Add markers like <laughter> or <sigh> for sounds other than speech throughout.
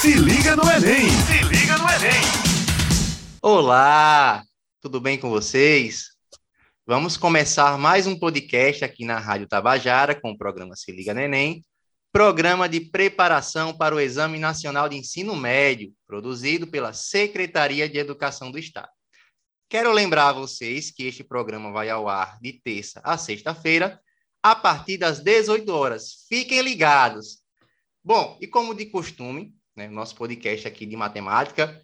Se liga no Enem! Se liga no Enem! Olá, tudo bem com vocês? Vamos começar mais um podcast aqui na Rádio Tabajara com o programa Se Liga no Enem, programa de preparação para o Exame Nacional de Ensino Médio, produzido pela Secretaria de Educação do Estado. Quero lembrar a vocês que este programa vai ao ar de terça a sexta-feira, a partir das 18 horas. Fiquem ligados. Bom, e como de costume, né, nosso podcast aqui de matemática,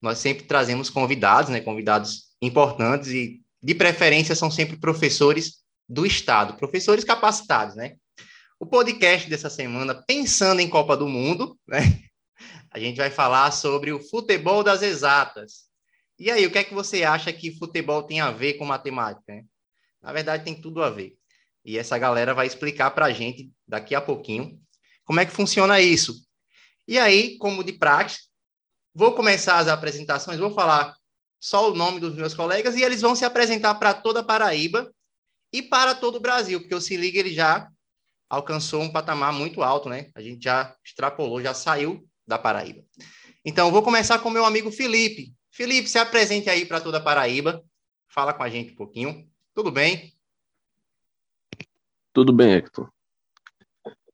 nós sempre trazemos convidados, né, convidados importantes e, de preferência, são sempre professores do Estado, professores capacitados, né? O podcast dessa semana, pensando em Copa do Mundo, né? A gente vai falar sobre o futebol das exatas. E aí, o que é que você acha que futebol tem a ver com matemática? Né? Na verdade, tem tudo a ver. E essa galera vai explicar para a gente daqui a pouquinho como é que funciona isso. E aí, como de prática, vou começar as apresentações, vou falar só o nome dos meus colegas e eles vão se apresentar para toda a Paraíba e para todo o Brasil, porque o Se Liga ele já alcançou um patamar muito alto, né? A gente já extrapolou, já saiu da Paraíba. Então, vou começar com meu amigo Felipe. Felipe, se apresente aí para toda a Paraíba. Fala com a gente um pouquinho. Tudo bem? Tudo bem, Hector.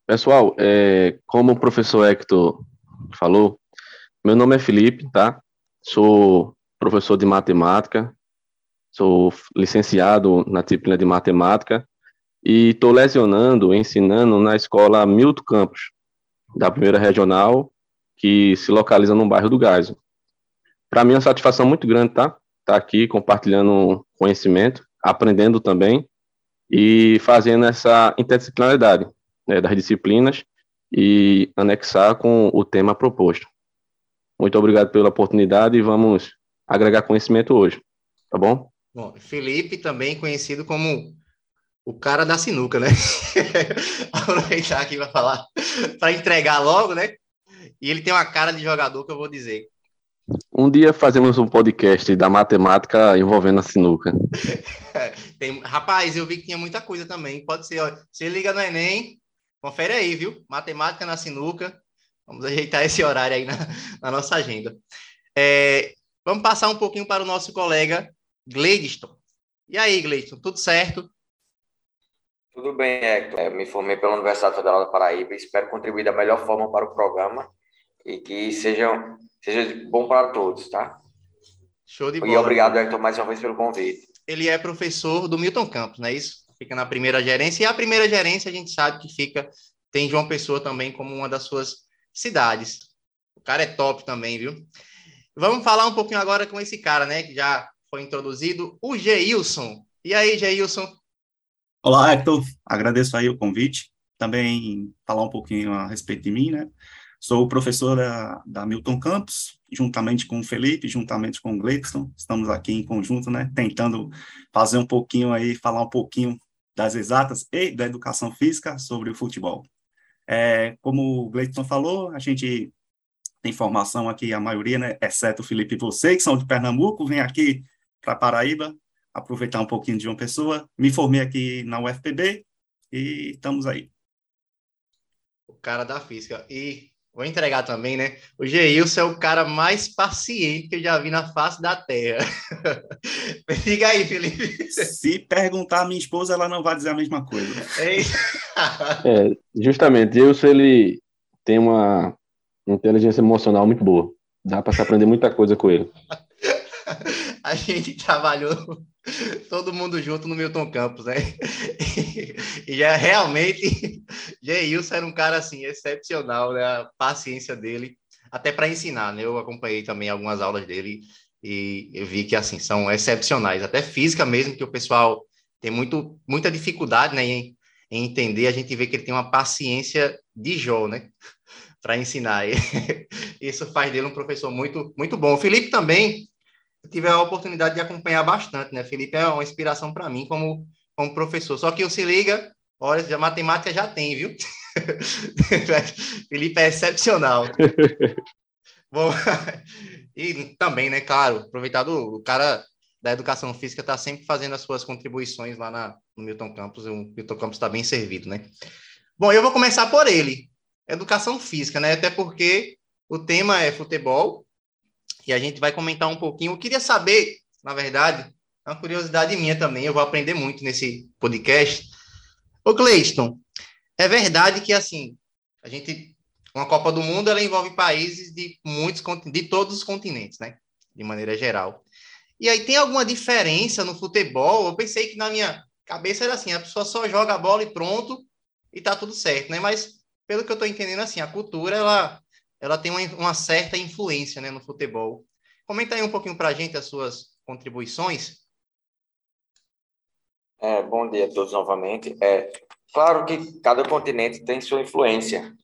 Pessoal, é, como o professor Hector falou, meu nome é Felipe, tá? Sou professor de matemática, sou licenciado na disciplina de matemática e estou lecionando, ensinando na escola Milton Campos, da primeira regional, que se localiza no bairro do Gásio. Para mim é uma satisfação muito grande, tá? Estar tá aqui compartilhando conhecimento, aprendendo também e fazendo essa interdisciplinaridade né, das disciplinas e anexar com o tema proposto. Muito obrigado pela oportunidade e vamos agregar conhecimento hoje, tá bom? Bom, Felipe também conhecido como o cara da sinuca, né? <laughs> Aproveitar aqui para falar, para entregar logo, né? E ele tem uma cara de jogador que eu vou dizer. Um dia fazemos um podcast da matemática envolvendo a sinuca. <laughs> Tem, rapaz, eu vi que tinha muita coisa também. Pode ser, ó, se liga no Enem, confere aí, viu? Matemática na sinuca. Vamos ajeitar esse horário aí na, na nossa agenda. É, vamos passar um pouquinho para o nosso colega Gladstone. E aí, Gladstone, tudo certo? Tudo bem, Hector. Eu me formei pela Universidade Federal da Paraíba e espero contribuir da melhor forma para o programa e que seja, seja bom para todos, tá? Show de bola. E obrigado, Hector, mais uma vez pelo convite. Ele é professor do Milton Campos, não é isso? Fica na primeira gerência. E a primeira gerência a gente sabe que fica, tem João Pessoa também como uma das suas cidades. O cara é top também, viu? Vamos falar um pouquinho agora com esse cara, né? Que já foi introduzido, o Geilson. E aí, Geilson? Olá, Hector. Agradeço aí o convite. Também falar um pouquinho a respeito de mim, né? Sou professor da, da Milton Campos, juntamente com o Felipe, juntamente com o Gleidson. Estamos aqui em conjunto, né? Tentando fazer um pouquinho aí, falar um pouquinho das exatas e da educação física sobre o futebol. É, como o Gleidson falou, a gente tem formação aqui, a maioria, né? Exceto o Felipe e você, que são de Pernambuco, vem aqui para Paraíba, aproveitar um pouquinho de uma pessoa. Me formei aqui na UFPB e estamos aí. O cara da física. E vou entregar também, né? O Geilson é o cara mais paciente que eu já vi na face da Terra. <laughs> Fica aí, Felipe. Se perguntar a minha esposa, ela não vai dizer a mesma coisa. é, justamente, Geilson, ele tem uma inteligência emocional muito boa. Dá para se aprender muita coisa com ele. <laughs> a gente trabalhou todo mundo junto no Milton Campos, né? E, já realmente, Geilson era um cara assim excepcional, né? A paciência dele, até para ensinar, né? Eu acompanhei também algumas aulas dele e eu vi que assim são excepcionais, até física mesmo, que o pessoal tem muito, muita dificuldade, né, em, em entender. A gente vê que ele tem uma paciência de Jó, né? para ensinar. <laughs> Isso faz dele um professor muito, muito bom. O Felipe também tive a oportunidade de acompanhar bastante, né? Felipe é uma inspiração para mim como, como professor. Só que o se liga, olha, a matemática já tem, viu? <laughs> Felipe é excepcional. <laughs> Bom, <laughs> e também, né, claro, aproveitado o cara da educação física está sempre fazendo as suas contribuições lá na, no Milton Campos, o Milton Campos está bem servido, né? Bom, eu vou começar por ele, educação física, né? Até porque o tema é futebol e a gente vai comentar um pouquinho. Eu queria saber, na verdade, é uma curiosidade minha também, eu vou aprender muito nesse podcast. Ô, Cleiston, é verdade que, assim, a gente, uma Copa do Mundo, ela envolve países de muitos, de todos os continentes, né? De maneira geral. E aí tem alguma diferença no futebol? Eu pensei que na minha cabeça era assim, a pessoa só joga a bola e pronto, e tá tudo certo, né? Mas, pelo que eu tô entendendo, assim, a cultura, ela, ela tem uma, uma certa influência, né, no futebol. Comenta aí um pouquinho pra gente as suas contribuições. É, bom dia a todos novamente. É, claro que cada continente tem sua influência.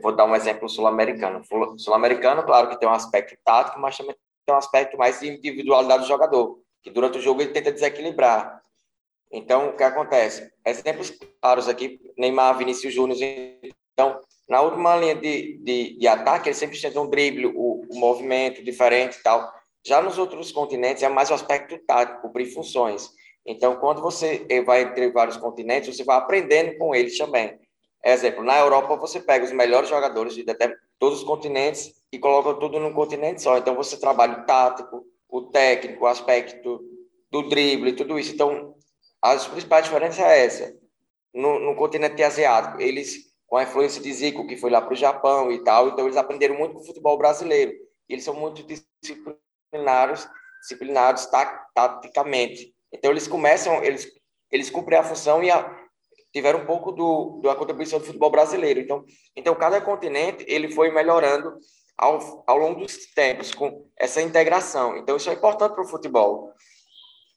Vou dar um exemplo sul-americano. Sul-americano, claro que tem um aspecto tático, mas também tem um aspecto mais de individualidade do jogador, que durante o jogo ele tenta desequilibrar. Então, o que acontece? Exemplos claros aqui, Neymar, Vinícius Júnior. Então, na última linha de, de, de ataque, ele sempre tenta um drible, o, o, movimento diferente e tal. Já nos outros continentes, é mais o aspecto tático, cumprir funções. Então, quando você vai entre vários continentes, você vai aprendendo com eles também. Exemplo, na Europa, você pega os melhores jogadores de todos os continentes e coloca tudo num continente só. Então, você trabalha o tático, o técnico, o aspecto do drible, tudo isso. Então, as principais diferenças é essa. No, no continente asiático, eles, com a influência de Zico, que foi lá para o Japão e tal, então eles aprenderam muito com o futebol brasileiro. Eles são muito disciplinados, disciplinados taticamente. Então eles começam, eles, eles cumprem a função e a, tiveram um pouco do, da contribuição do futebol brasileiro. Então, então cada continente ele foi melhorando ao, ao longo dos tempos com essa integração. Então isso é importante para o futebol.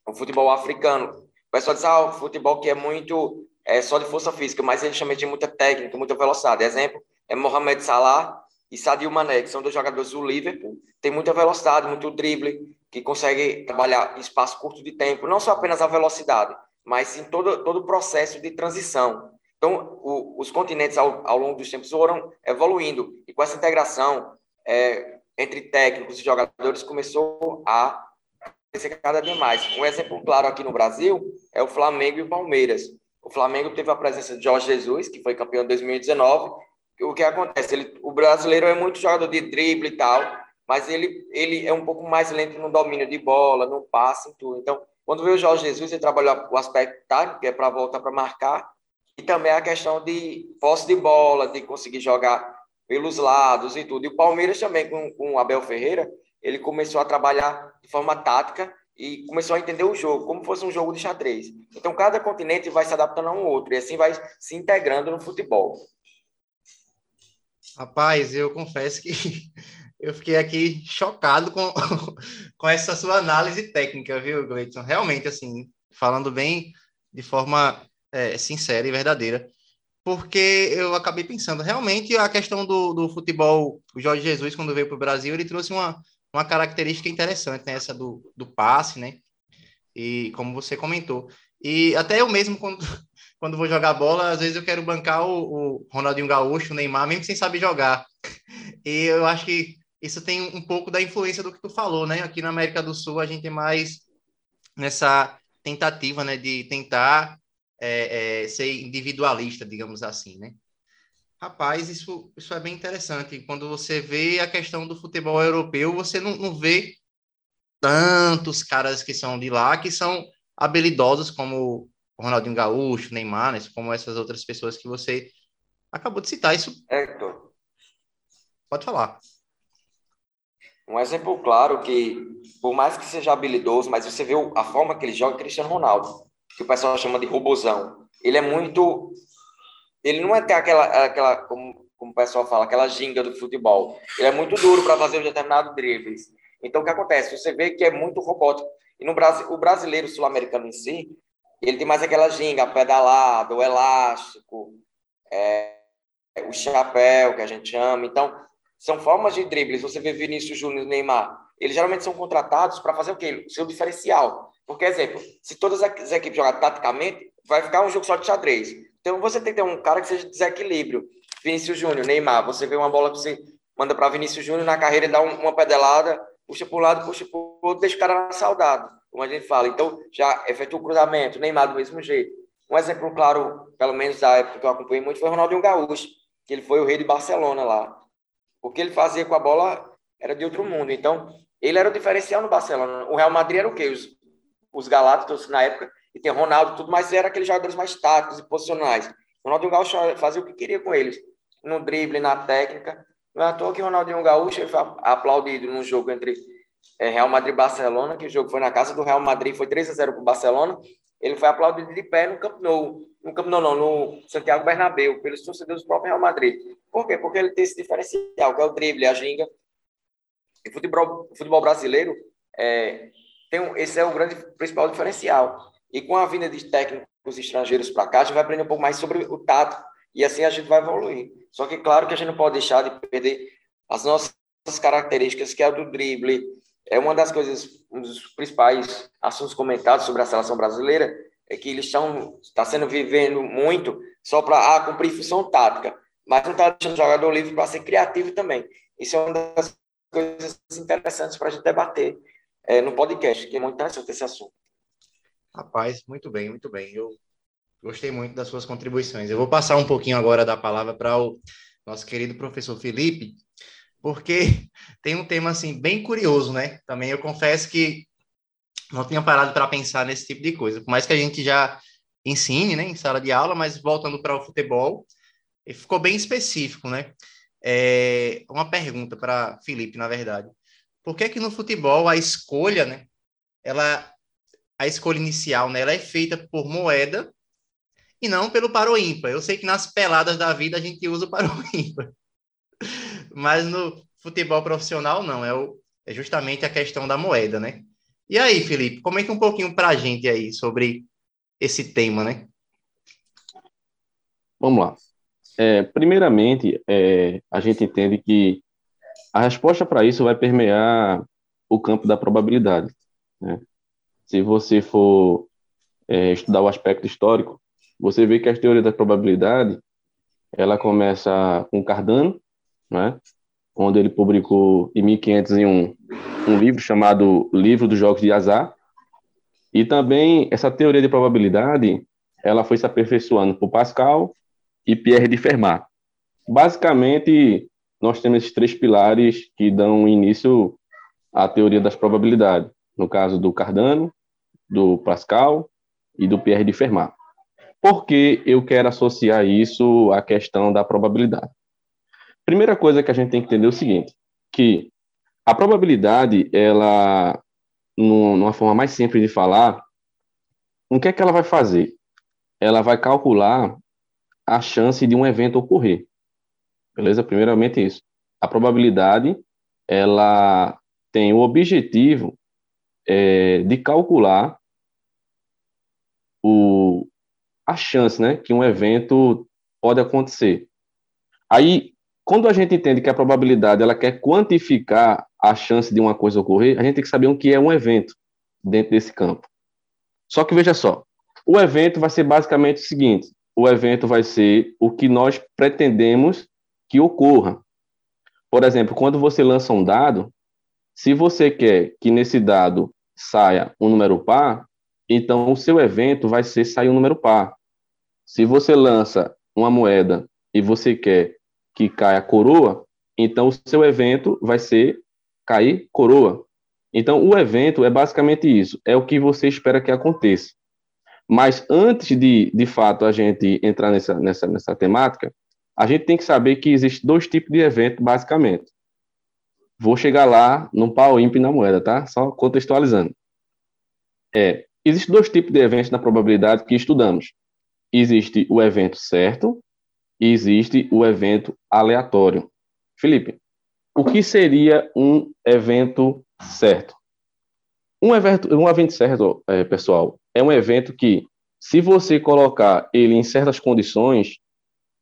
O futebol africano pessoal diz, ah, o futebol que é muito é só de força física, mas ele chama de muita técnica, muita velocidade. Exemplo, é Mohamed Salah e Sadio Mané, que são dois jogadores do Liverpool, tem muita velocidade, muito drible, que consegue trabalhar espaço curto de tempo, não só apenas a velocidade, mas em todo, todo o processo de transição. Então, o, os continentes, ao, ao, longo dos tempos, foram evoluindo, e com essa integração é, entre técnicos e jogadores, começou a crescer cada vez mais. Um exemplo claro aqui no Brasil é o Flamengo e o Palmeiras. Flamengo teve a presença de Jorge Jesus, que foi campeão em 2019. O que acontece? Ele, o brasileiro é muito jogador de drible e tal, mas ele, ele é um pouco mais lento no domínio de bola, no passe e tudo. Então, quando veio o Jorge Jesus, ele trabalhou o aspecto tático, que é para voltar para marcar, e também a questão de posse de bola, de conseguir jogar pelos lados e tudo. E o Palmeiras também, com, com o Abel Ferreira, ele começou a trabalhar de forma tática e começou a entender o jogo, como fosse um jogo de xadrez. Então, cada continente vai se adaptando a um outro, e assim vai se integrando no futebol. Rapaz, eu confesso que <laughs> eu fiquei aqui chocado com, <laughs> com essa sua análise técnica, viu, Gleiton? Realmente, assim, falando bem de forma é, sincera e verdadeira porque eu acabei pensando, realmente a questão do, do futebol, o Jorge Jesus, quando veio para o Brasil, ele trouxe uma, uma característica interessante, né? Essa do, do passe, né? E como você comentou. E até eu mesmo, quando, <laughs> quando vou jogar bola, às vezes eu quero bancar o, o Ronaldinho Gaúcho, o Neymar, mesmo sem saber jogar. <laughs> E eu acho que isso tem um pouco da influência do que tu falou, né? Aqui na América do Sul, a gente é mais nessa tentativa, né? De tentar é, é, ser individualista, digamos assim, né? Rapaz, isso, isso é bem interessante. Quando você vê a questão do futebol europeu, você não, não vê tantos caras que são de lá, que são habilidosos como o Ronaldinho Gaúcho, Neymar, né? como essas outras pessoas que você acabou de citar. Isso. Hector. Pode falar. Um exemplo claro que, por mais que seja habilidoso, mas você vê a forma que ele joga, Cristiano Ronaldo, que o pessoal chama de robozão. Ele é muito ele não é aquela, aquela como, como o pessoal fala, aquela ginga do futebol. Ele é muito duro para fazer um determinado dribles. Então, o que acontece? Você vê que é muito robótico. E no Brasil, o brasileiro sul-americano em si, ele tem mais aquela ginga, pedalado, o elástico, é, o chapéu, que a gente chama. Então, são formas de dribles. Você vê Vinícius Júnior e Neymar, eles geralmente são contratados para fazer o quê? O seu diferencial. Porque, exemplo, se todas as equipes jogarem taticamente, vai ficar um jogo só de xadrez. Então você tem que ter um cara que seja desequilíbrio. Vinícius Júnior, Neymar, você vê uma bola que você manda para Vinícius Júnior na carreira, ele dá uma pedelada, puxa para um lado, puxa para o outro, deixa o cara na saudade, como a gente fala. Então já efetua o cruzamento, Neymar do mesmo jeito. Um exemplo claro, pelo menos da época que eu acompanhei muito, foi Ronaldinho Gaúcho, que ele foi o rei de Barcelona lá. O que ele fazia com a bola era de outro mundo. Então, ele era o diferencial no Barcelona. O Real Madrid era o quê? Os, os Galácticos na época, e tem Ronaldo tudo, mas era aqueles jogadores mais táticos e posicionais. Ronaldinho Gaúcho fazia o que queria com eles, no drible, na técnica. Não é à toa que Ronaldinho Gaúcho foi aplaudido no jogo entre é, Real Madrid e Barcelona, que o jogo foi na casa do Real Madrid, foi 3 a 0 para o Barcelona. Ele foi aplaudido de pé no Camp Nou, no Camp Nou, não, no Santiago Bernabéu, pelos torcedores do próprio Real Madrid. Por quê? Porque ele tem esse diferencial, que é o drible, a ginga. E futebol, futebol brasileiro, é, tem um, esse é o grande principal diferencial. E com a vinda de técnicos estrangeiros para cá, a gente vai aprender um pouco mais sobre o tato, e assim a gente vai evoluir. Só que, claro, que a gente não pode deixar de perder as nossas características, que é o do drible, é uma das coisas, um dos principais assuntos comentados sobre a seleção brasileira, é que eles estão está sendo vivendo muito só para ah, cumprir função tática, mas não está deixando o jogador livre para ser criativo também. Isso é uma das coisas interessantes para a gente debater é, no podcast, que é muito interessante esse assunto. Rapaz, muito bem, muito bem. Eu gostei muito das suas contribuições. Eu vou passar um pouquinho agora da palavra para o nosso querido professor Felipe, porque <laughs> tem um tema assim bem curioso, né? Também eu confesso que não tinha parado para pensar nesse tipo de coisa. Por mais que a gente já ensine, né, em sala de aula, mas voltando para o futebol, ficou bem específico, né? É uma pergunta para Felipe, na verdade. Por que que no futebol a escolha, né, ela a escolha inicial, né, ela é feita por moeda e não pelo paro ímpar? Eu sei que nas peladas da vida a gente usa o paro <laughs> ímpar. Mas no futebol profissional, não. É, o, é justamente a questão da moeda, né? E aí, Felipe, comenta um pouquinho para a gente aí sobre esse tema, né? Vamos lá. É, primeiramente, é, a gente entende que a resposta para isso vai permear o campo da probabilidade. Né? Se você for é, estudar o aspecto histórico, você vê que a teoria da probabilidade ela começa com Cardano, né? onde ele publicou em 1501 um livro chamado Livro dos Jogos de Azar. E também essa teoria de probabilidade, ela foi se aperfeiçoando por Pascal e Pierre de Fermat. Basicamente, nós temos esses três pilares que dão início à teoria das probabilidades, no caso do Cardano, do Pascal e do Pierre de Fermat. Por que eu quero associar isso à questão da probabilidade? Primeira coisa que a gente tem que entender é o seguinte, que a probabilidade, ela, numa forma mais simples de falar, o que é que ela vai fazer? Ela vai calcular a chance de um evento ocorrer. Beleza? Primeiramente isso. A probabilidade, ela tem o objetivo é, de calcular o, a chance né, que um evento pode acontecer. Aí, quando a gente entende que a probabilidade ela quer quantificar a chance de uma coisa ocorrer, a gente tem que saber o que é um evento dentro desse campo. Só que veja só, o evento vai ser basicamente o seguinte: o evento vai ser o que nós pretendemos que ocorra. Por exemplo, quando você lança um dado, se você quer que nesse dado saia um número par, então o seu evento vai ser sair um número par. Se você lança uma moeda e você quer que caia coroa, então o seu evento vai ser cair coroa. Então o evento é basicamente isso, é o que você espera que aconteça. Mas antes de, de fato, a gente entrar nessa, nessa, nessa temática, a gente tem que saber que existe dois tipos de evento, basicamente. Vou chegar lá no pau ímpio na moeda, tá? Só contextualizando. É, Existem dois tipos de eventos na probabilidade que estudamos. Existe o evento certo e existe o evento aleatório. Felipe, o que seria um evento certo? Um evento, um evento certo, é, pessoal, é um evento que, se você colocar ele em certas condições,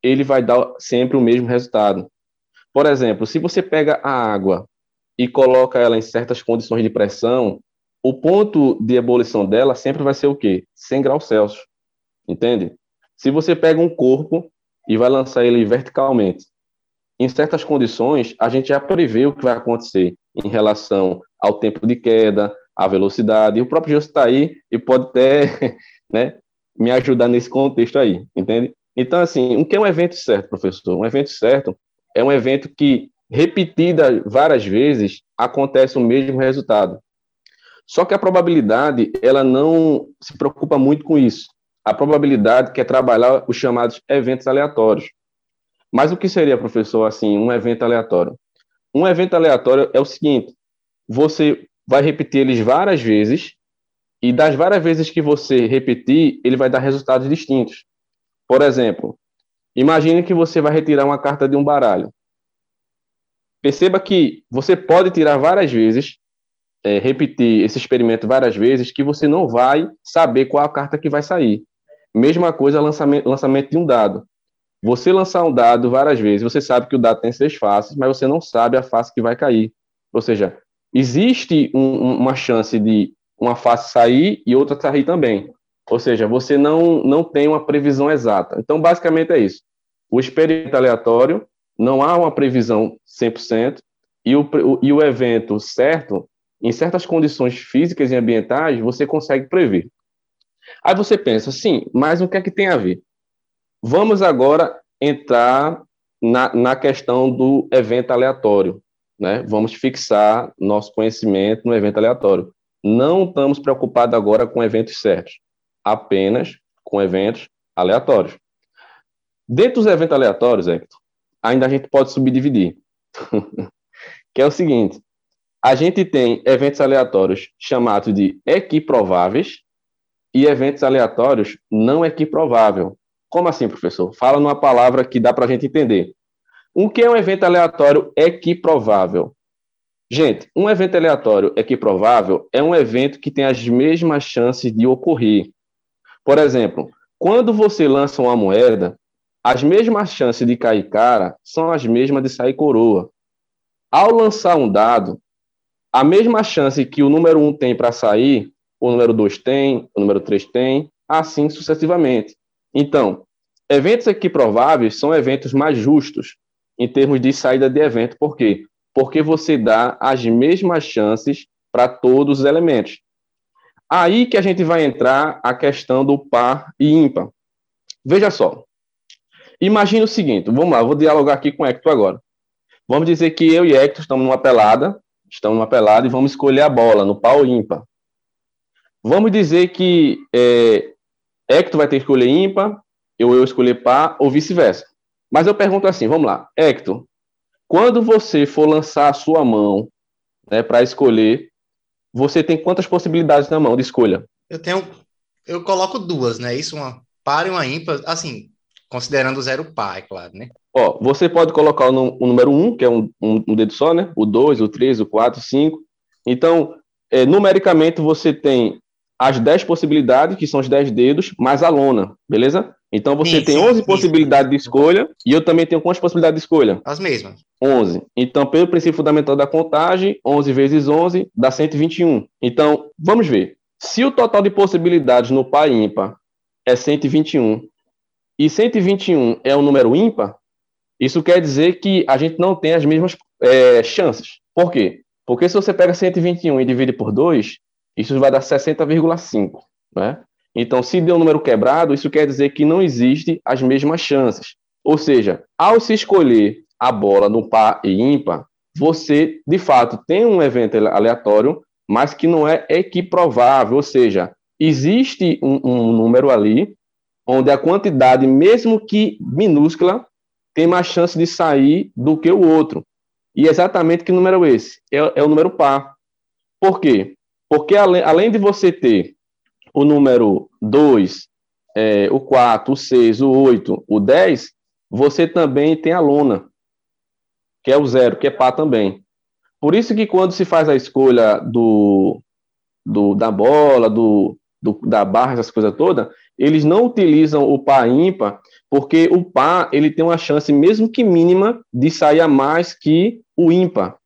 ele vai dar sempre o mesmo resultado. Por exemplo, se você pega a água e coloca ela em certas condições de pressão, o ponto de ebulição dela sempre vai ser o quê? 100 graus Celsius. Entende? Se você pega um corpo e vai lançar ele verticalmente. Em certas condições, a gente já prevê o que vai acontecer em relação ao tempo de queda, à velocidade. o próprio José está aí e pode até <laughs> né, me ajudar nesse contexto aí, entende? Então, assim, o que é um evento certo, professor? Um evento certo é um evento que repetida várias vezes, acontece o mesmo resultado. Só que a probabilidade, ela não se preocupa muito com isso. A probabilidade quer trabalhar os chamados eventos aleatórios. Mas o que seria, professor, assim, um evento aleatório? Um evento aleatório é o seguinte: você vai repetir eles várias vezes, e das várias vezes que você repetir, ele vai dar resultados distintos. Por exemplo, imagine que você vai retirar uma carta de um baralho. Perceba que você pode tirar várias vezes, é, repetir esse experimento várias vezes, que você não vai saber qual a carta que vai sair. Mesma coisa lançamento, lançamento de um dado. Você lançar um dado várias vezes, você sabe que o dado tem seis faces, mas você não sabe a face que vai cair. Ou seja, existe um, uma chance de uma face sair e outra sair também. Ou seja, você não, não tem uma previsão exata. Então, basicamente é isso. O experimento aleatório, não há uma previsão 100%, e o, e o evento certo, em certas condições físicas e ambientais, você consegue prever. Aí você pensa, sim, mas o que é que tem a ver? Vamos agora entrar na, na questão do evento aleatório. Né? Vamos fixar nosso conhecimento no evento aleatório. Não estamos preocupados agora com eventos certos, apenas com eventos aleatórios. Dentro dos eventos aleatórios, Hector, ainda a gente pode subdividir. <laughs> que é o seguinte: a gente tem eventos aleatórios chamados de equiprováveis e eventos aleatórios não equiprovável. Como assim, professor? Fala numa palavra que dá para a gente entender. O que é um evento aleatório equiprovável? Gente, um evento aleatório equiprovável é um evento que tem as mesmas chances de ocorrer. Por exemplo, quando você lança uma moeda, as mesmas chances de cair cara são as mesmas de sair coroa. Ao lançar um dado, a mesma chance que o número 1 um tem para sair, o número 2 tem, o número 3 tem, assim sucessivamente. Então, eventos equiprováveis são eventos mais justos em termos de saída de evento. Por quê? Porque você dá as mesmas chances para todos os elementos. Aí que a gente vai entrar a questão do par e ímpar. Veja só. Imagina o seguinte, vamos lá, vou dialogar aqui com o Hector agora. Vamos dizer que eu e Hector estamos numa pelada, estamos numa pelada e vamos escolher a bola no pau ímpar. Vamos dizer que é, Hector vai ter que escolher ímpar, eu, eu escolher par ou vice-versa. Mas eu pergunto assim, vamos lá, Hector, quando você for lançar a sua mão né, para escolher, você tem quantas possibilidades na mão de escolha? Eu tenho, eu coloco duas, né? Isso, uma par e uma ímpar, assim, considerando o zero par, é claro, né? Ó, você pode colocar o, o número um, que é um, um, um, dedo só, né? O dois, o três, o quatro, o cinco. Então, é, numericamente, você tem as 10 possibilidades, que são os 10 dedos, mais a lona, beleza? Então você sim, tem 11 sim, possibilidades de escolha e eu também tenho quantas possibilidades de escolha? As mesmas. 11. Então, pelo princípio fundamental da contagem, 11 vezes 11 dá 121. Então, vamos ver. Se o total de possibilidades no par ímpar é 121 e 121 é um número ímpar, isso quer dizer que a gente não tem as mesmas é, chances. Por quê? Porque se você pega 121 e divide por 2, isso vai dar 60,5, né? Então, se deu um número quebrado, isso quer dizer que não existe as mesmas chances. Ou seja, ao se escolher a bola no par e ímpar, você, de fato, tem um evento aleatório, mas que não é equiprovável, ou seja, existe um, um número ali onde a quantidade, mesmo que minúscula, tem mais chance de sair do que o outro. E exatamente que número é esse? É, é o número par. Por quê? Porque além, além de você ter o número 2, é, o 4, o 6, o 8, o 10, você também tem a lona, que é o zero, que é par também. Por isso que quando se faz a escolha do, do da bola, do, do, da barra, essas coisas todas, eles não utilizam o par ímpar, porque o par ele tem uma chance, mesmo que mínima, de sair a mais que o ímpar.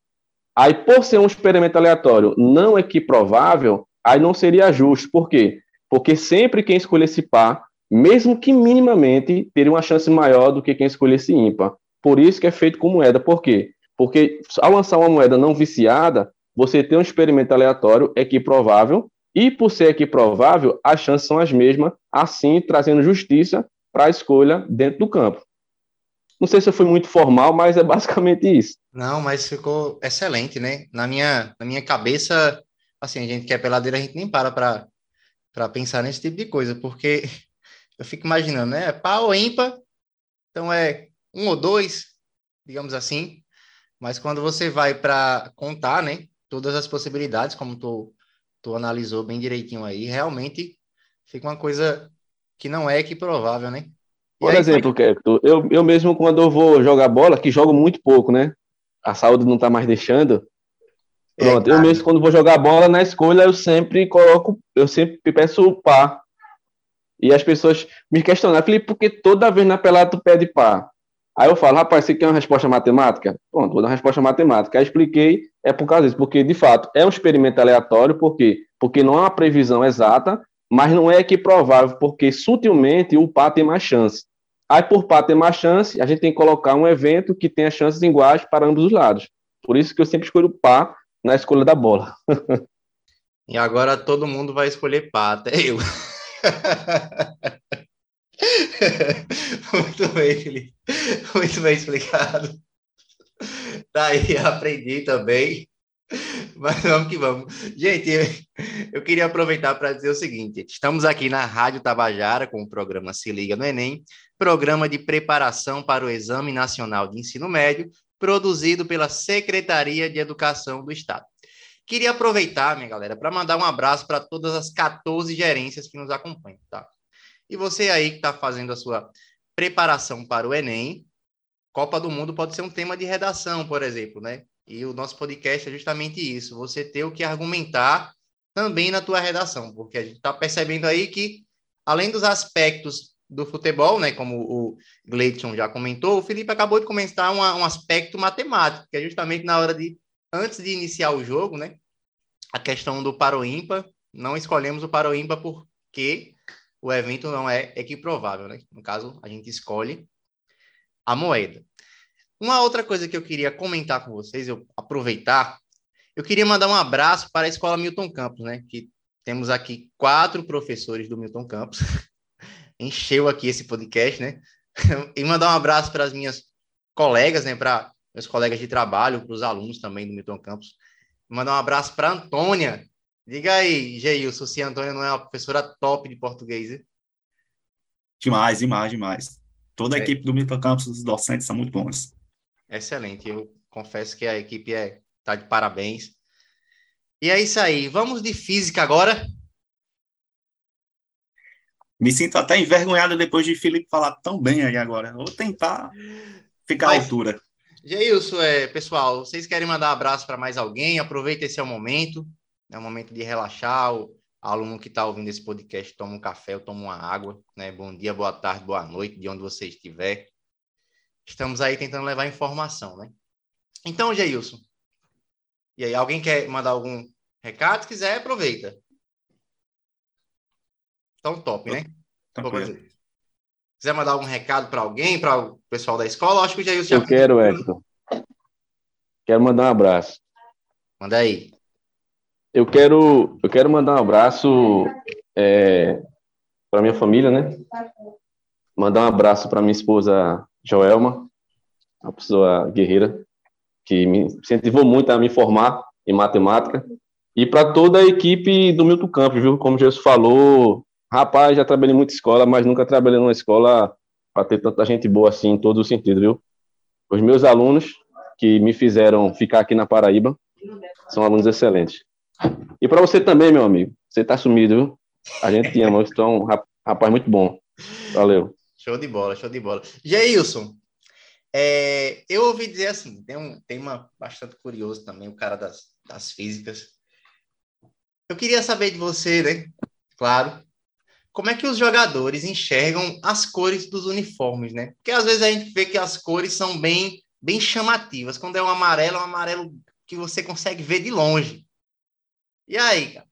Aí, por ser um experimento aleatório não equiprovável, aí não seria justo. Por quê? Porque sempre quem escolhesse par, mesmo que minimamente, teria uma chance maior do que quem escolhesse ímpar. Por isso que é feito com moeda. Por quê? Porque ao lançar uma moeda não viciada, você tem um experimento aleatório equiprovável, e por ser equiprovável, as chances são as mesmas, assim trazendo justiça para a escolha dentro do campo. Não sei se eu fui muito formal, mas é basicamente isso. Não, mas ficou excelente, né? Na minha, na minha cabeça, assim, a gente que é peladeira, a gente nem para para pensar nesse tipo de coisa, porque <laughs> eu fico imaginando, né? Pá ou ímpar, então é um ou dois, digamos assim, mas quando você vai para contar, né, todas as possibilidades, como tu, tu analisou bem direitinho aí, realmente fica uma coisa que não é equiprovável, né? Por aí, exemplo, foi... eu, eu mesmo quando eu vou jogar bola, que jogo muito pouco, né? A saúde não tá mais deixando. É, Pronto, é, eu mesmo quando vou jogar bola na escolha, eu sempre coloco, eu sempre peço o par. E as pessoas me questionam, Felipe, porque toda vez na pelada tu pede par? Aí eu falo, rapaz, você quer uma resposta matemática? Pronto, vou dar uma resposta matemática. Aí expliquei, é por causa disso, porque de fato é um experimento aleatório, por quê? Porque não é uma previsão exata, mas não é que provável, porque sutilmente o par tem mais chance. Aí, por par ter mais chance, a gente tem que colocar um evento que tenha chances iguais para ambos os lados. Por isso que eu sempre escolho par na escolha da bola. <laughs> e agora todo mundo vai escolher par, até eu. <laughs> <laughs> Muito bem, Felipe. Muito bem explicado. Daí <laughs> aprendi também. Mas vamos que vamos. Gente, eu, queria aproveitar para dizer o seguinte: estamos aqui na Rádio Tabajara com o programa Se Liga no Enem, programa de preparação para o Exame Nacional de Ensino Médio, produzido pela Secretaria de Educação do Estado. Queria aproveitar, minha galera, para mandar um abraço para todas as 14 gerências que nos acompanham, tá? E você aí que está fazendo a sua preparação para o Enem, Copa do Mundo pode ser um tema de redação, por exemplo, né? E o nosso podcast é justamente isso, você ter o que argumentar também na tua redação, porque a gente está percebendo aí que, além dos aspectos do futebol, né, como o Gleidson já comentou, o Felipe acabou de comentar uma, um aspecto matemático, que é justamente na hora de, antes de iniciar o jogo, né, a questão do paroímpa, não escolhemos o paroímpa porque o evento não é equiprovável, né? No caso, a gente escolhe a moeda. Uma outra coisa que eu queria comentar com vocês, eu aproveitar, eu queria mandar um abraço para a Escola Milton Campos, né? Que temos aqui quatro professores do Milton Campos. <laughs> Encheu aqui esse podcast, né? <laughs> e mandar um abraço para as minhas colegas, né? Para meus colegas de trabalho, para os alunos também do Milton Campos. Mandar um abraço para Antônia, Diga aí, Geilson, se Antônia não é uma professora top de português. Hein? Demais, demais, demais. Toda a é. equipe do Milton Campos, os docentes são muito bons. Excelente, eu confesso que a equipe é tá de parabéns. E é isso aí, vamos de física agora. Me sinto até envergonhado depois de Felipe falar tão bem aí agora. Vou tentar ficar Mas, à altura. Geilson, é, pessoal, vocês querem mandar um abraço para mais alguém? Aproveita esse é o momento. É um momento de relaxar. O aluno que está ouvindo esse podcast toma um café, toma uma água. Né? Bom dia, boa tarde, boa noite, de onde você estiver. Estamos aí tentando levar informação, né? Então, Geilson, e aí, alguém quer mandar algum recado? Se quiser, aproveita. Então, top, né? Tranquilo. Quiser mandar algum recado para alguém, para o pessoal da escola? Acho que o Geilson já... Eu quero, Hector. Quero mandar um abraço. Manda aí. Eu quero, eu quero mandar um abraço é, para minha família, né? Mandar um abraço para minha esposa Joelma, uma pessoa guerreira, que me incentivou muito a me formar em matemática. E para toda a equipe do Milton Campos, viu? Como Jesus falou, rapaz, já trabalhei em muita escola, mas nunca trabalhei numa escola para ter tanta gente boa assim, em todo o sentido, viu? Os meus alunos que me fizeram ficar aqui na Paraíba são alunos excelentes. E para você também, meu amigo. Você tá sumido, viu? A gente te ama, você é um rapaz muito bom. Valeu. Show de bola, show de bola. Jailson, é, eu ouvi dizer assim, tem um tema bastante curioso também, o cara das, das físicas. Eu queria saber de você, né? Claro, como é que os jogadores enxergam as cores dos uniformes, né? Porque às vezes a gente vê que as cores são bem, bem chamativas. Quando é um amarelo, é um amarelo que você consegue ver de longe. E aí, cara?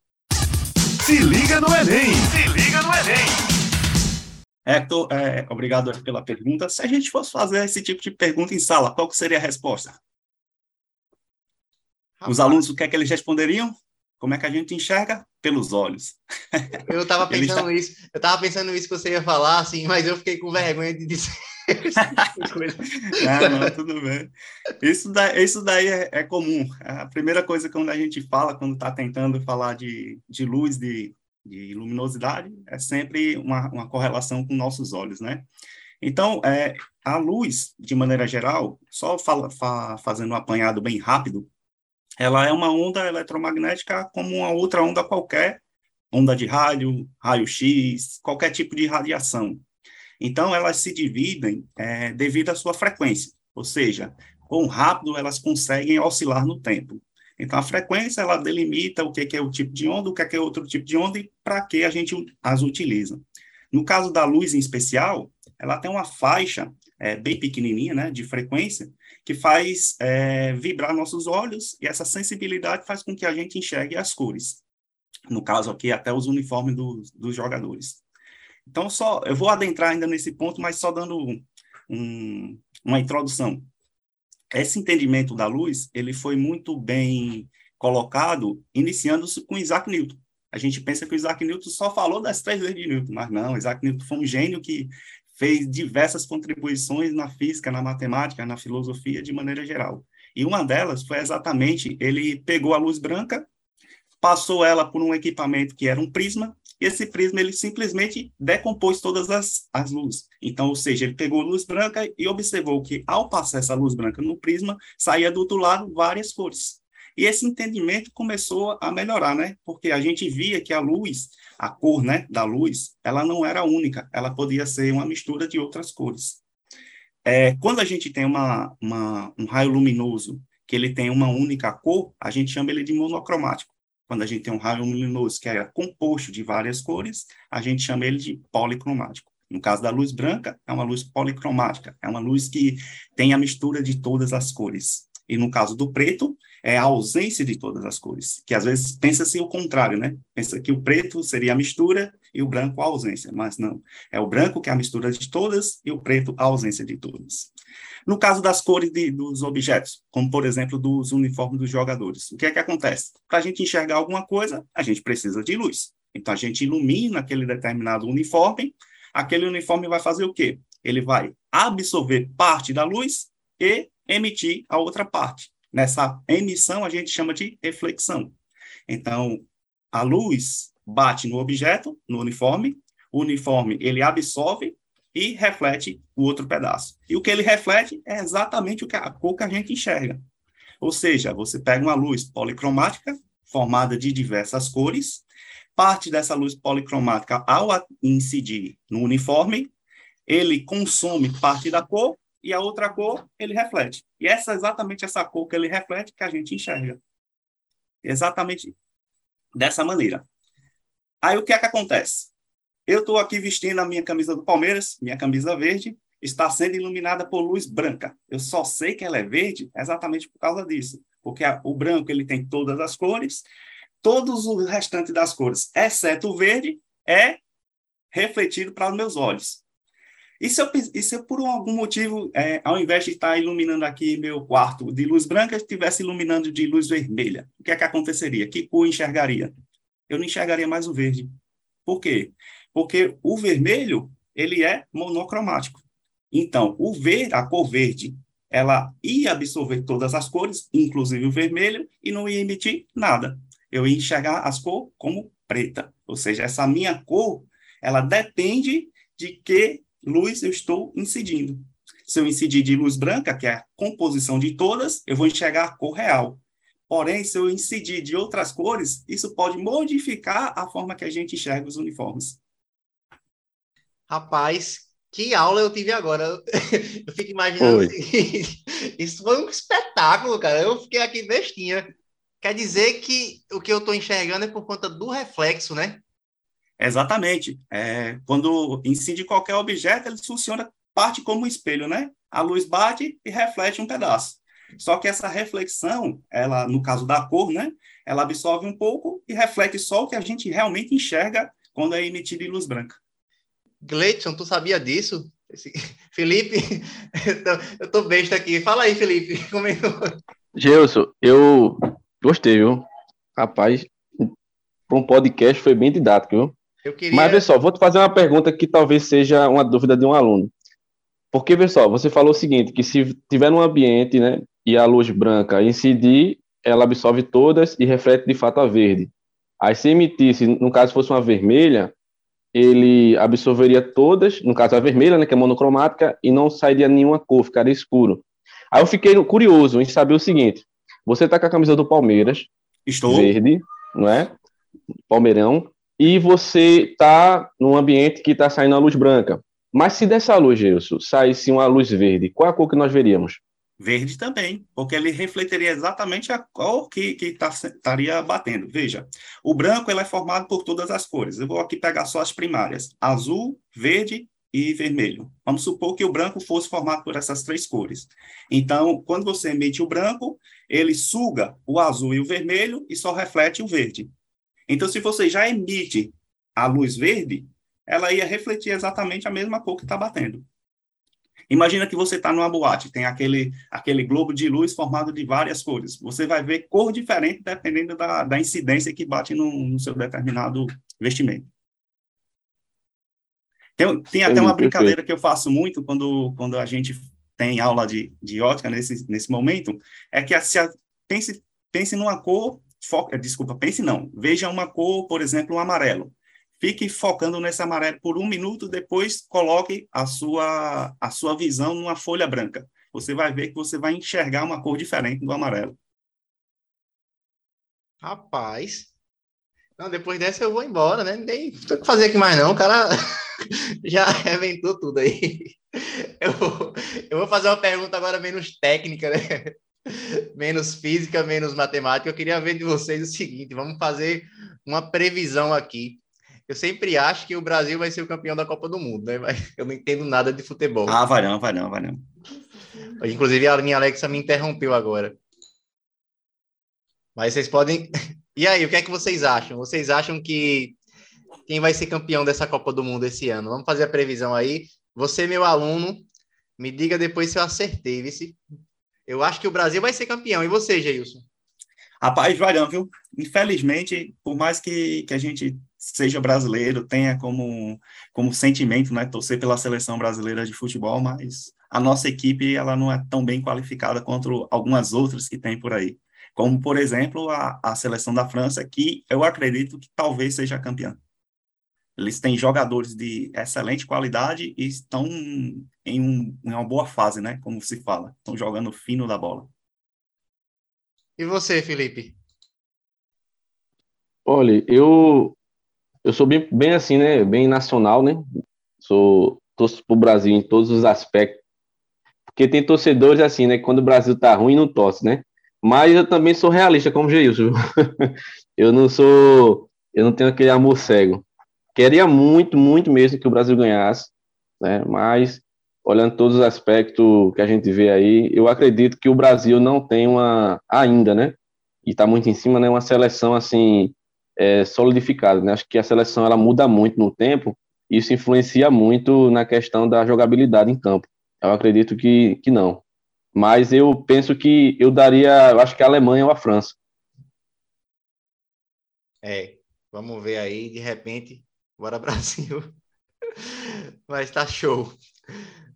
Se liga no Enem! Se liga no Enem! Hector, é, obrigado pela pergunta. Se a gente fosse fazer esse tipo de pergunta em sala, qual seria a resposta? Rapaz. Os alunos, o que é que eles responderiam? Como é que a gente enxerga? Pelos olhos. Eu estava <laughs> pensando está... isso, eu estava pensando isso que você ia falar, assim, mas eu fiquei com vergonha de dizer. <laughs> não, não, tudo bem. Isso, da, isso daí é, é, comum. A primeira coisa quando a gente fala, quando está tentando falar de, de luz, de, de luminosidade, é sempre uma, uma correlação com nossos olhos, né? Então, é, a luz, de maneira geral, só fala, fa, fazendo um apanhado bem rápido, ela é uma onda eletromagnética como uma outra onda qualquer, onda de rádio, raio-x, qualquer tipo de radiação. Então, elas se dividem é, devido à sua frequência, ou seja, quão rápido elas conseguem oscilar no tempo. Então, a frequência, ela delimita o que é o tipo de onda, o que é outro tipo de onda e para que a gente as utiliza. No caso da luz em especial, ela tem uma faixa é, bem pequenininha, né, de frequência, que faz é, vibrar nossos olhos e essa sensibilidade faz com que a gente enxergue as cores. No caso aqui, até os uniformes do, dos jogadores. Então, só eu vou adentrar ainda nesse ponto, mas só dando um, uma introdução. Esse entendimento da luz, ele foi muito bem colocado, iniciando-se com Isaac Newton. A gente pensa que o Isaac Newton só falou das três leis de Newton, mas não, Isaac Newton foi um gênio que fez diversas contribuições na física, na matemática, na filosofia de maneira geral. E uma delas foi exatamente, ele pegou a luz branca, passou ela por um equipamento que era um prisma, e esse prisma ele simplesmente decompôs todas as, as luzes. Então, ou seja, ele pegou luz branca e observou que ao passar essa luz branca no prisma, saía do outro lado várias cores. E esse entendimento começou a melhorar, né? Porque a gente via que a luz, a cor, né, da luz, ela não era única, ela podia ser uma mistura de outras cores. É, quando a gente tem uma, uma, um raio luminoso que ele tem uma única cor, a gente chama ele de monocromático. Quando a gente tem um raio luminoso que é composto de várias cores, a gente chama ele de policromático. No caso da luz branca, é uma luz policromática, é uma luz que tem a mistura de todas as cores. E no caso do preto, é a ausência de todas as cores, que às vezes pensa-se o contrário, né? Pensa que o preto seria a mistura e o branco a ausência, mas não. É o branco que é a mistura de todas e o preto a ausência de todas. No caso das cores de, dos objetos, como por exemplo dos uniformes dos jogadores, o que é que acontece? Para a gente enxergar alguma coisa, a gente precisa de luz. Então a gente ilumina aquele determinado uniforme, aquele uniforme vai fazer o quê? Ele vai absorver parte da luz e emitir a outra parte. Nessa emissão, a gente chama de reflexão. Então, a luz bate no objeto, no uniforme, o uniforme ele absorve e reflete o outro pedaço. E o que ele reflete é exatamente o que a cor que a gente enxerga. Ou seja, você pega uma luz policromática formada de diversas cores, parte dessa luz policromática ao incidir no uniforme, ele consome parte da cor e a outra cor ele reflete. E essa exatamente essa cor que ele reflete que a gente enxerga. Exatamente dessa maneira. Aí o que é que acontece? Eu estou aqui vestindo a minha camisa do Palmeiras, minha camisa verde, está sendo iluminada por luz branca. Eu só sei que ela é verde exatamente por causa disso, porque a, o branco ele tem todas as cores, todos os restantes das cores, exceto o verde, é refletido para os meus olhos. E se eu, e se eu por algum motivo, é, ao invés de estar iluminando aqui meu quarto de luz branca, estivesse iluminando de luz vermelha, o que é que aconteceria? Que cor enxergaria? Eu não enxergaria mais o verde. Por quê? Porque o vermelho, ele é monocromático. Então, o verde, a cor verde, ela ia absorver todas as cores, inclusive o vermelho, e não ia emitir nada. Eu ia enxergar as cores como preta. Ou seja, essa minha cor, ela depende de que luz eu estou incidindo. Se eu incidir de luz branca, que é a composição de todas, eu vou enxergar a cor real. Porém, se eu incidir de outras cores, isso pode modificar a forma que a gente enxerga os uniformes. Rapaz, que aula eu tive agora. <laughs> Eu fico imaginando assim, <laughs> isso foi um espetáculo, cara. Eu fiquei aqui bestinha. Quer dizer que o que eu estou enxergando é por conta do reflexo, né? Exatamente. É, quando incide qualquer objeto, ele funciona parte como um espelho, né? A luz bate e reflete um pedaço. Só que essa reflexão, ela, no caso da cor, né? Ela absorve um pouco e reflete só o que a gente realmente enxerga quando é emitido em luz branca. Gleidson, tu sabia disso? Esse... <laughs> Felipe, eu tô besta aqui. Fala aí, Felipe. Como é Gelson, eu gostei, viu? Rapaz, para um podcast foi bem didático, viu? Eu queria... Mas, pessoal, vou te fazer uma pergunta que talvez seja uma dúvida de um aluno. Porque, pessoal, você falou o seguinte, que se tiver num ambiente, né, e a luz branca incidir, ela absorve todas e reflete de fato a verde. Aí se emitisse, no caso fosse uma vermelha, ele absorveria todas, no caso a vermelha, né, que é monocromática, e não sairia nenhuma cor, ficaria escuro. Aí eu fiquei curioso em saber o seguinte: você tá com a camisa do Palmeiras, Estou. verde, não é? Palmeirão, e você tá num ambiente que está saindo a luz branca. Mas se dessa luz, Gelson, saísse uma luz verde, qual é a cor que nós veríamos? Verde também, porque ele refletiria exatamente a cor que, que tá, estaria batendo. Veja, o branco ele é formado por todas as cores. Eu vou aqui pegar só as primárias: azul, verde e vermelho. Vamos supor que o branco fosse formado por essas três cores. Então, quando você emite o branco, ele suga o azul e o vermelho e só reflete o verde. Então, se você já emite a luz verde, ela ia refletir exatamente a mesma cor que está batendo. Imagina que você está numa boate, tem aquele, aquele globo de luz formado de várias cores. Você vai ver cor diferente dependendo da, da incidência que bate no, no seu determinado vestimento. Tem, tem até uma brincadeira que eu faço muito quando, quando a gente tem aula de, de ótica nesse, nesse momento, é que a, se a, pense, pense numa cor, foca, desculpa, pense não, veja uma cor, por exemplo, um amarelo fique focando nesse amarelo por um minuto, depois coloque a sua, a sua visão numa folha branca. Você vai ver que você vai enxergar uma cor diferente do amarelo. Rapaz. Não, depois dessa eu vou embora, né? Nem o que fazer aqui mais não, o cara <laughs> já reventou tudo aí. Eu eu vou fazer uma pergunta agora menos técnica, né? <laughs> Menos física, menos matemática. Eu queria ver de vocês o seguinte: vamos fazer uma previsão aqui eu sempre acho que o Brasil vai ser o campeão da Copa do Mundo, né? Mas eu não entendo nada de futebol. Ah, vai não, vai não, vai não. Inclusive, a minha Alexa me interrompeu agora. Mas vocês podem. <laughs> E aí, o que é que vocês acham? Vocês acham que quem vai ser campeão dessa Copa do Mundo esse ano? Vamos fazer a previsão aí. Você, meu aluno, me diga depois se eu acertei, vice. Eu acho que o Brasil vai ser campeão. E você, Geilson? Rapaz, vai não, viu? Infelizmente, por mais que, que a gente seja brasileiro, tenha como, como sentimento, né, torcer pela seleção brasileira de futebol, mas a nossa equipe ela não é tão bem qualificada quanto algumas outras que tem por aí. Como, por exemplo, a, a seleção da França, que eu acredito que talvez seja campeã. Eles têm jogadores de excelente qualidade e estão em, um, em uma boa fase, né? Como se fala. Estão jogando fino da bola. E você, Felipe? Olha, eu eu sou bem, bem assim, né? Bem nacional, né? Sou torço pro Brasil em todos os aspectos. Porque tem torcedores assim, né? Quando o Brasil tá ruim, não torce, né? Mas eu também sou realista, como o Geilson. <laughs> eu não sou. Eu não tenho aquele amor cego. Queria muito, muito mesmo que o Brasil ganhasse, né? Mas, olhando todos os aspectos que a gente vê aí, eu acredito que o Brasil não tem uma. Ainda, né? E está muito em cima, né? Uma seleção assim é, solidificada. Né? Acho que a seleção ela muda muito no tempo, e isso influencia muito na questão da jogabilidade em campo. Eu acredito que, que não. Mas eu penso que eu daria, eu acho que a Alemanha ou a França. É, vamos ver aí, de repente, bora <laughs> Brasil. Mas tá show.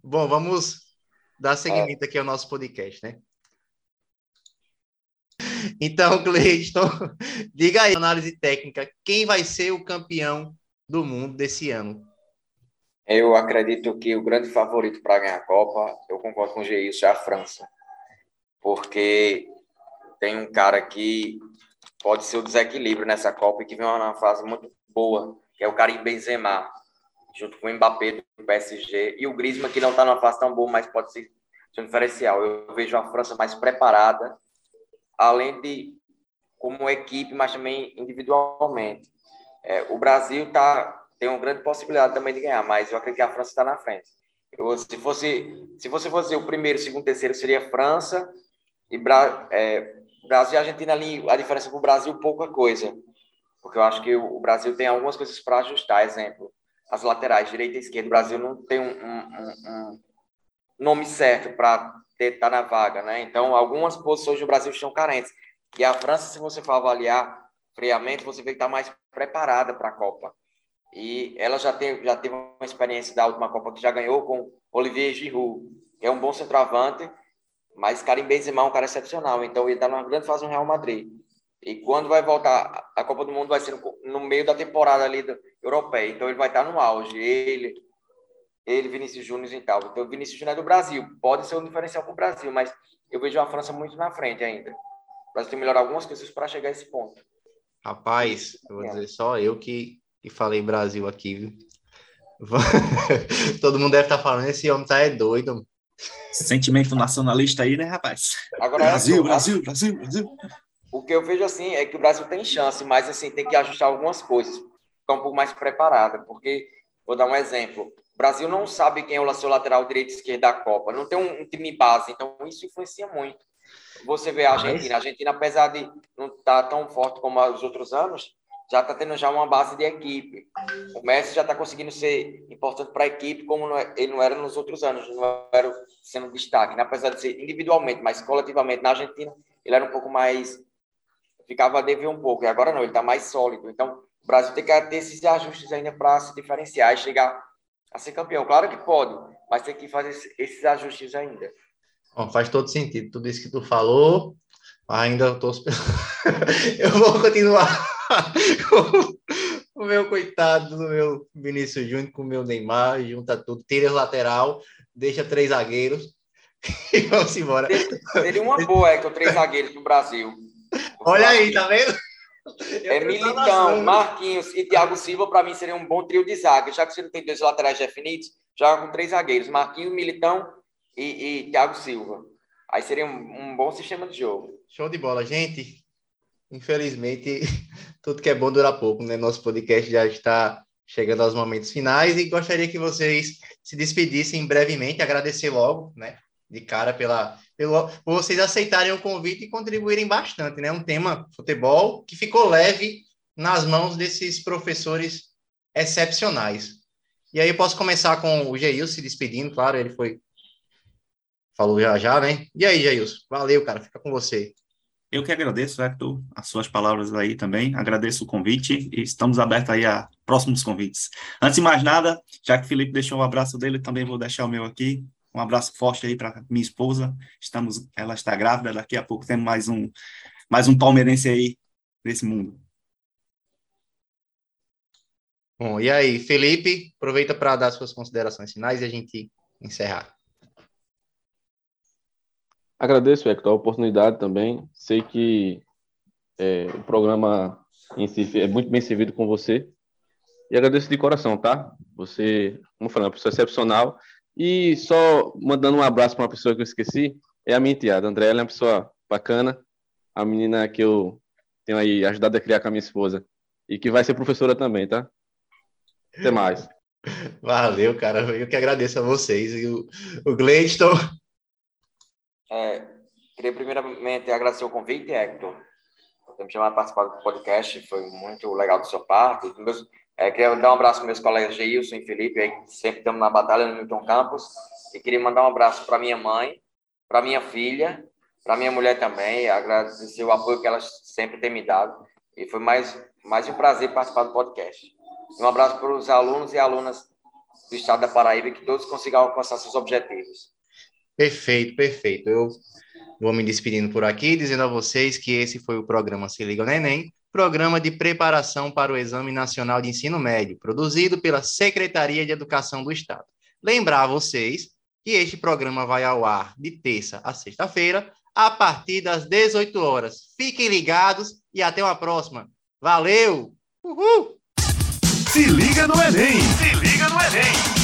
Bom, vamos dar seguimento aqui ao nosso podcast, né? Então, <laughs> Cleiton, diga aí, análise técnica, quem vai ser o campeão do mundo desse ano? Eu acredito que o grande favorito para ganhar a Copa, eu concordo com o Geilson, é a França. Porque tem um cara que pode ser o desequilíbrio nessa Copa e que vem uma fase muito boa, que é o Karim Benzema, junto com o Mbappé do PSG e o Griezmann que não está numa fase tão boa, mas pode ser um diferencial. Eu vejo a França mais preparada além de como equipe, mas também individualmente. É, o Brasil tá, tem uma grande possibilidade também de ganhar, mas eu acredito que a França está na frente. Eu, se fosse se você fosse o primeiro, segundo, terceiro, seria França e Bra, é, Brasil e Argentina ali, a diferença para o Brasil, pouca coisa. Porque eu acho que o, Brasil tem algumas coisas para ajustar. Exemplo, as laterais, direita e esquerda. O Brasil não tem um, um, um nome certo para estar tá na vaga, né? Então, algumas posições do Brasil estão carentes. E a França, se você for avaliar friamente, você vê que está mais preparada para a Copa. E ela já, tem, já teve uma experiência da última Copa que já ganhou com Olivier Giroud, que é um bom centroavante, mas Karim Benzema é um cara excepcional. Então ele está numa grande fase no Real Madrid. E quando vai voltar, a Copa do Mundo vai ser no, no meio da temporada ali do, europeia. Então ele vai estar no auge. Ele, ele Vinícius Júnior e tal. Então o Vinícius Júnior é do Brasil. Pode ser um diferencial para o Brasil, mas eu vejo a França muito na frente ainda. O Brasil tem que melhorar algumas coisas para chegar a esse ponto. Rapaz, eu vou é. dizer só eu que, que falei Brasil aqui, viu? <laughs> Todo mundo deve estar falando, esse homem tá é doido. Sentimento nacionalista aí, né, rapaz? Agora, Brasil, Brasil, Brasil, Brasil. O que eu vejo assim é que o Brasil tem chance, mas assim tem que ajustar algumas coisas, ficar um pouco mais preparada, porque vou dar um exemplo. O Brasil não sabe quem é o seu lateral direito e esquerdo da Copa, não tem um, um time base, então isso influencia muito. Você vê a Argentina, a Argentina apesar de não estar tá tão forte como os outros anos, já está tendo já uma base de equipe. O Messi já está conseguindo ser importante para a equipe, como não é, ele não era nos outros anos, não era sendo destaque, né? apesar de ser individualmente, mas coletivamente na Argentina ele era um pouco mais ficava a dever um pouco, e agora não, ele está mais sólido. Então, o Brasil tem que ter esses ajustes ainda para se diferenciar e chegar a ser campeão. Claro que pode, mas tem que fazer esses ajustes ainda. Bom, faz todo sentido tudo isso que tu falou. Ainda estou. <laughs> eu vou continuar o meu coitado do meu Vinícius Júnior com o meu Neymar, junta tudo, tira lateral, deixa três zagueiros <laughs> e vamos embora. Seria uma boa, é que três zagueiros do Brasil. Olha aí, tá vendo? É Militão, Marquinhos e Thiago Silva, para mim, seria um bom trio de zaga. Já que você não tem dois laterais definidos, joga com três zagueiros: Marquinhos, Militão e, e Thiago Silva. Aí seria um, um, bom sistema de jogo. Show de bola, gente. Infelizmente, <laughs> tudo que é bom dura pouco, né? Nosso podcast já está chegando aos momentos finais e gostaria que vocês se despedissem brevemente, agradecer logo, né? De cara pela pelo, por vocês aceitarem o convite e contribuírem bastante, né? Um tema futebol que ficou leve nas mãos desses professores excepcionais. E aí eu posso começar com o Geilson se despedindo, claro, ele foi falou já já, né? E aí, Geilson, valeu, cara, fica com você. Eu que agradeço, Hector, as suas palavras aí também. Agradeço o convite e estamos abertos aí a próximos convites. Antes de mais nada, já que o Felipe deixou o abraço dele, também vou deixar o meu aqui. Um abraço forte aí para minha esposa. Estamos, ela está grávida, daqui a pouco temos mais um mais um palmeirense aí nesse mundo. Bom, e aí, Felipe, aproveita para dar suas considerações finais e a gente encerrar. Agradeço, Hector, a oportunidade também. Sei que é, o programa em si é muito bem servido com você. E agradeço de coração, tá? Você, como eu falei, é uma pessoa excepcional e só mandando um abraço para uma pessoa que eu esqueci, é a minha enteada. André, ela é uma pessoa bacana, a menina que eu tenho aí ajudado a criar com a minha esposa e que vai ser professora também, tá? Até mais. <laughs> Valeu, cara. Eu que agradeço a vocês. E o, o Gleidson. É, queria primeiramente agradecer o convite, Hector. Por me chamar a participar do podcast. Foi muito legal da sua parte. Meus, é, queria dar um abraço para meus colegas Geilson e Felipe, aí, sempre estamos na batalha no Milton Campos. E queria mandar um abraço para minha mãe, para minha filha, para minha mulher também, agradecer o apoio que elas sempre têm me dado. E foi mais, mais um prazer participar do podcast. Um abraço para os alunos e alunas do estado da Paraíba, que todos consigam alcançar seus objetivos. Perfeito, perfeito. Eu vou me despedindo por aqui, dizendo a vocês que esse foi o programa Se Liga no Enem, Programa de Preparação para o Exame Nacional de Ensino Médio, produzido pela Secretaria de Educação do Estado. Lembrar a vocês que este programa vai ao ar de terça a sexta-feira, a partir das 18 horas. Fiquem ligados e até uma próxima. Valeu! Uhul! Se liga no Enem!